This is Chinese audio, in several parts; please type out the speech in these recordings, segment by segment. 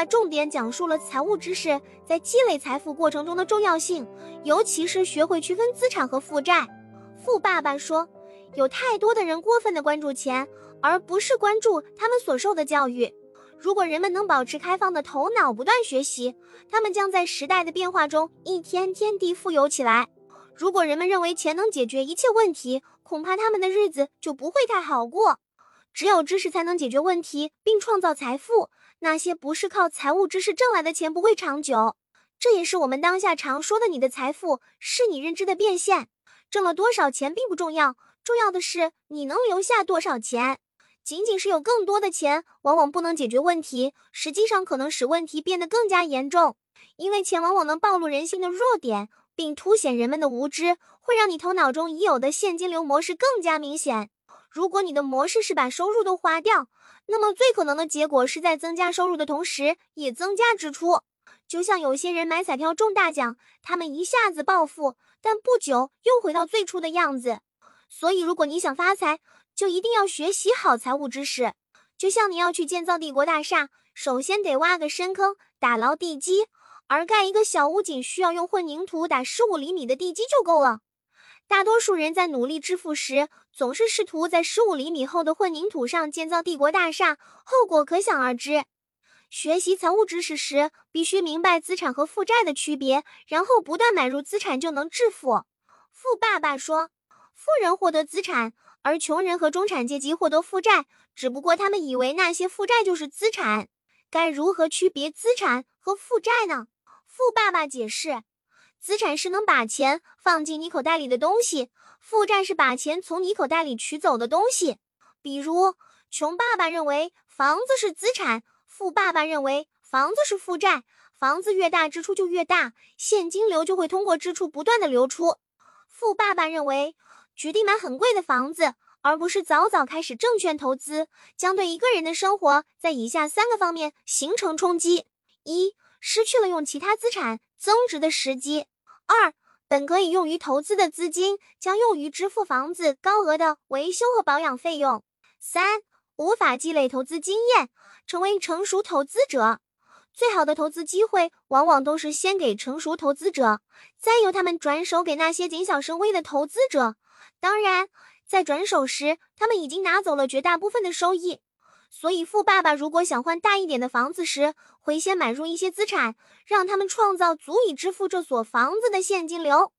爸重点讲述了财务知识在积累财富过程中的重要性，尤其是学会区分资产和负债。富爸爸说，有太多的人过分的关注钱，而不是关注他们所受的教育。如果人们能保持开放的头脑，不断学习，他们将在时代的变化中一天天地富有起来。如果人们认为钱能解决一切问题，恐怕他们的日子就不会太好过。只有知识才能解决问题并创造财富。那些不是靠财务知识挣来的钱不会长久。这也是我们当下常说的：你的财富是你认知的变现。挣了多少钱并不重要，重要的是你能留下多少钱。仅仅是有更多的钱，往往不能解决问题，实际上可能使问题变得更加严重。因为钱往往能暴露人性的弱点，并凸显人们的无知，会让你头脑中已有的现金流模式更加明显。如果你的模式是把收入都花掉，那么最可能的结果是在增加收入的同时也增加支出。就像有些人买彩票中大奖，他们一下子暴富，但不久又回到最初的样子。所以，如果你想发财，就一定要学习好财务知识，就像你要去建造帝国大厦，首先得挖个深坑，打牢地基；而盖一个小屋仅需要用混凝土打十五厘米的地基就够了。大多数人在努力致富时，总是试图在十五厘米厚的混凝土上建造帝国大厦，后果可想而知。学习财务知识时，必须明白资产和负债的区别，然后不断买入资产就能致富。富爸爸说：“富人获得资产。”而穷人和中产阶级获得负债，只不过他们以为那些负债就是资产。该如何区别资产和负债呢？富爸爸解释：资产是能把钱放进你口袋里的东西，负债是把钱从你口袋里取走的东西。比如，穷爸爸认为房子是资产，富爸爸认为房子是负债。房子越大，支出就越大，现金流就会通过支出不断的流出。富爸爸认为。决定买很贵的房子，而不是早早开始证券投资，将对一个人的生活在以下三个方面形成冲击：一、失去了用其他资产增值的时机；二、本可以用于投资的资金将用于支付房子高额的维修和保养费用；三、无法积累投资经验，成为成熟投资者。最好的投资机会往往都是先给成熟投资者，再由他们转手给那些谨小慎微的投资者。当然，在转手时，他们已经拿走了绝大部分的收益。所以，富爸爸如果想换大一点的房子时，会先买入一些资产，让他们创造足以支付这所房子的现金流。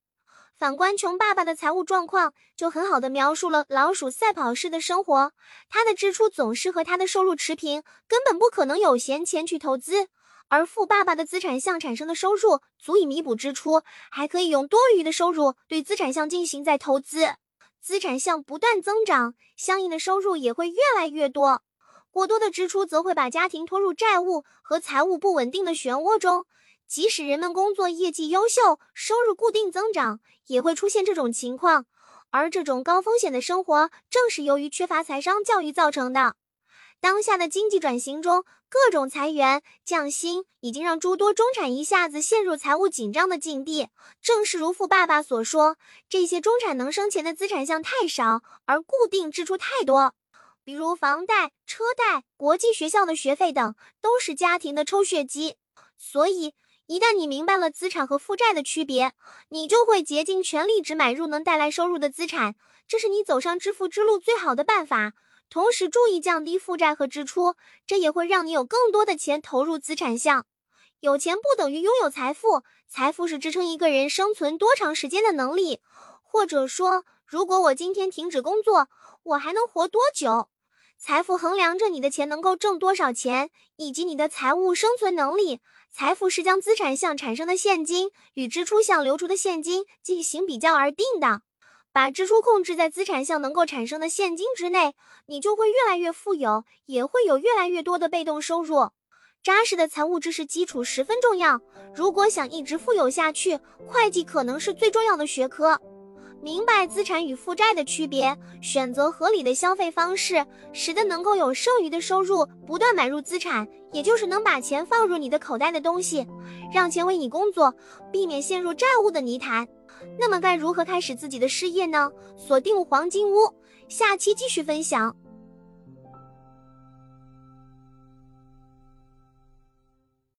反观穷爸爸的财务状况，就很好的描述了老鼠赛跑式的生活。他的支出总是和他的收入持平，根本不可能有闲钱去投资。而富爸爸的资产项产生的收入足以弥补支出，还可以用多余的收入对资产项进行再投资。资产项不断增长，相应的收入也会越来越多。过多的支出则会把家庭拖入债务和财务不稳定的漩涡中。即使人们工作业绩优秀，收入固定增长，也会出现这种情况。而这种高风险的生活，正是由于缺乏财商教育造成的。当下的经济转型中，各种裁员降薪已经让诸多中产一下子陷入财务紧张的境地。正是如富爸爸所说，这些中产能生钱的资产项太少，而固定支出太多，比如房贷、车贷、国际学校的学费等，都是家庭的抽血机。所以，一旦你明白了资产和负债的区别，你就会竭尽全力只买入能带来收入的资产，这是你走上致富之路最好的办法。同时注意降低负债和支出，这也会让你有更多的钱投入资产项。有钱不等于拥有财富，财富是支撑一个人生存多长时间的能力。或者说，如果我今天停止工作，我还能活多久？财富衡量着你的钱能够挣多少钱，以及你的财务生存能力。财富是将资产项产生的现金与支出项流出的现金进行比较而定的。把支出控制在资产项能够产生的现金之内，你就会越来越富有，也会有越来越多的被动收入。扎实的财务知识基础十分重要。如果想一直富有下去，会计可能是最重要的学科。明白资产与负债的区别，选择合理的消费方式，使得能够有剩余的收入，不断买入资产，也就是能把钱放入你的口袋的东西，让钱为你工作，避免陷入债务的泥潭。那么该如何开始自己的事业呢？锁定黄金屋，下期继续分享。